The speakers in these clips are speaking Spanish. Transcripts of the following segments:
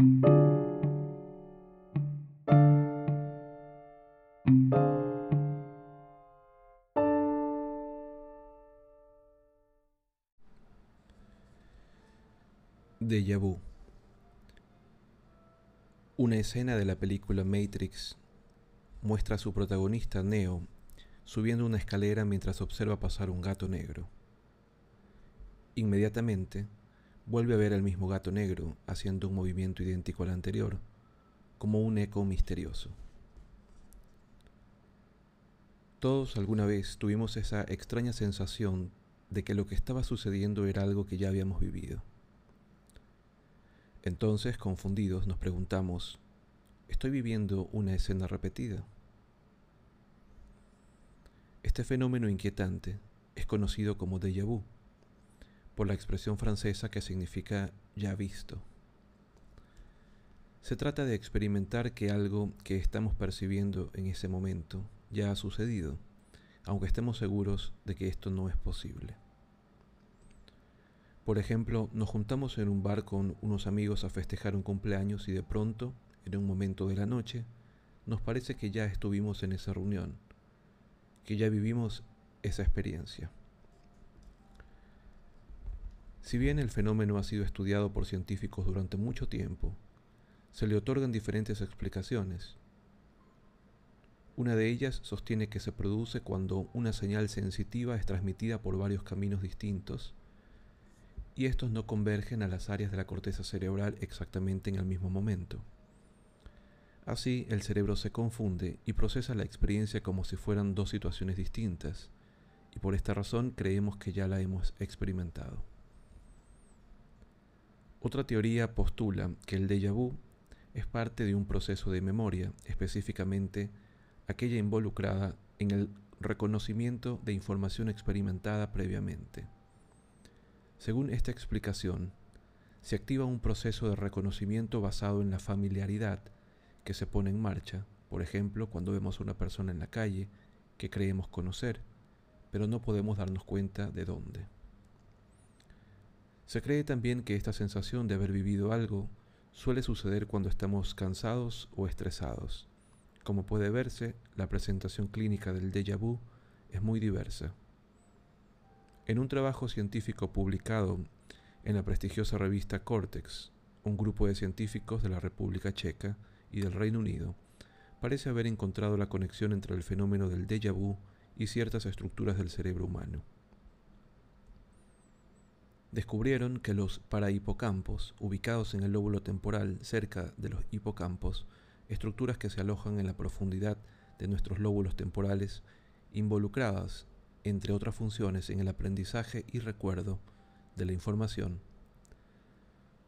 Deja vu. Una escena de la película Matrix muestra a su protagonista Neo subiendo una escalera mientras observa pasar un gato negro. Inmediatamente, vuelve a ver al mismo gato negro haciendo un movimiento idéntico al anterior, como un eco misterioso. Todos alguna vez tuvimos esa extraña sensación de que lo que estaba sucediendo era algo que ya habíamos vivido. Entonces, confundidos, nos preguntamos, ¿estoy viviendo una escena repetida? Este fenómeno inquietante es conocido como déjà vu, por la expresión francesa que significa ya visto. Se trata de experimentar que algo que estamos percibiendo en ese momento ya ha sucedido, aunque estemos seguros de que esto no es posible. Por ejemplo, nos juntamos en un bar con unos amigos a festejar un cumpleaños y de pronto, en un momento de la noche, nos parece que ya estuvimos en esa reunión, que ya vivimos esa experiencia. Si bien el fenómeno ha sido estudiado por científicos durante mucho tiempo, se le otorgan diferentes explicaciones. Una de ellas sostiene que se produce cuando una señal sensitiva es transmitida por varios caminos distintos y estos no convergen a las áreas de la corteza cerebral exactamente en el mismo momento. Así, el cerebro se confunde y procesa la experiencia como si fueran dos situaciones distintas, y por esta razón creemos que ya la hemos experimentado. Otra teoría postula que el déjà vu es parte de un proceso de memoria, específicamente aquella involucrada en el reconocimiento de información experimentada previamente. Según esta explicación, se activa un proceso de reconocimiento basado en la familiaridad que se pone en marcha, por ejemplo, cuando vemos a una persona en la calle que creemos conocer, pero no podemos darnos cuenta de dónde. Se cree también que esta sensación de haber vivido algo suele suceder cuando estamos cansados o estresados. Como puede verse, la presentación clínica del déjà vu es muy diversa. En un trabajo científico publicado en la prestigiosa revista Cortex, un grupo de científicos de la República Checa y del Reino Unido parece haber encontrado la conexión entre el fenómeno del déjà vu y ciertas estructuras del cerebro humano. Descubrieron que los parahipocampos, ubicados en el lóbulo temporal cerca de los hipocampos, estructuras que se alojan en la profundidad de nuestros lóbulos temporales, involucradas entre otras funciones en el aprendizaje y recuerdo de la información,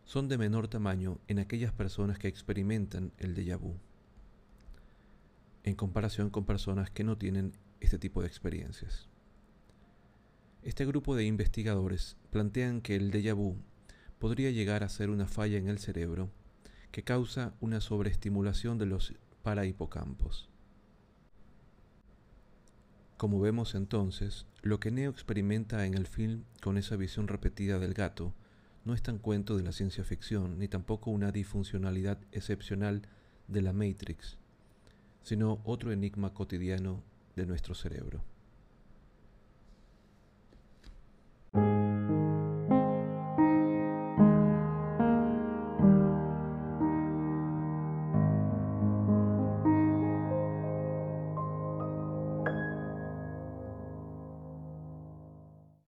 son de menor tamaño en aquellas personas que experimentan el déjà vu, en comparación con personas que no tienen este tipo de experiencias. Este grupo de investigadores plantean que el déjà vu podría llegar a ser una falla en el cerebro que causa una sobreestimulación de los parahipocampos. Como vemos entonces, lo que Neo experimenta en el film con esa visión repetida del gato no es tan cuento de la ciencia ficción, ni tampoco una disfuncionalidad excepcional de la Matrix, sino otro enigma cotidiano de nuestro cerebro.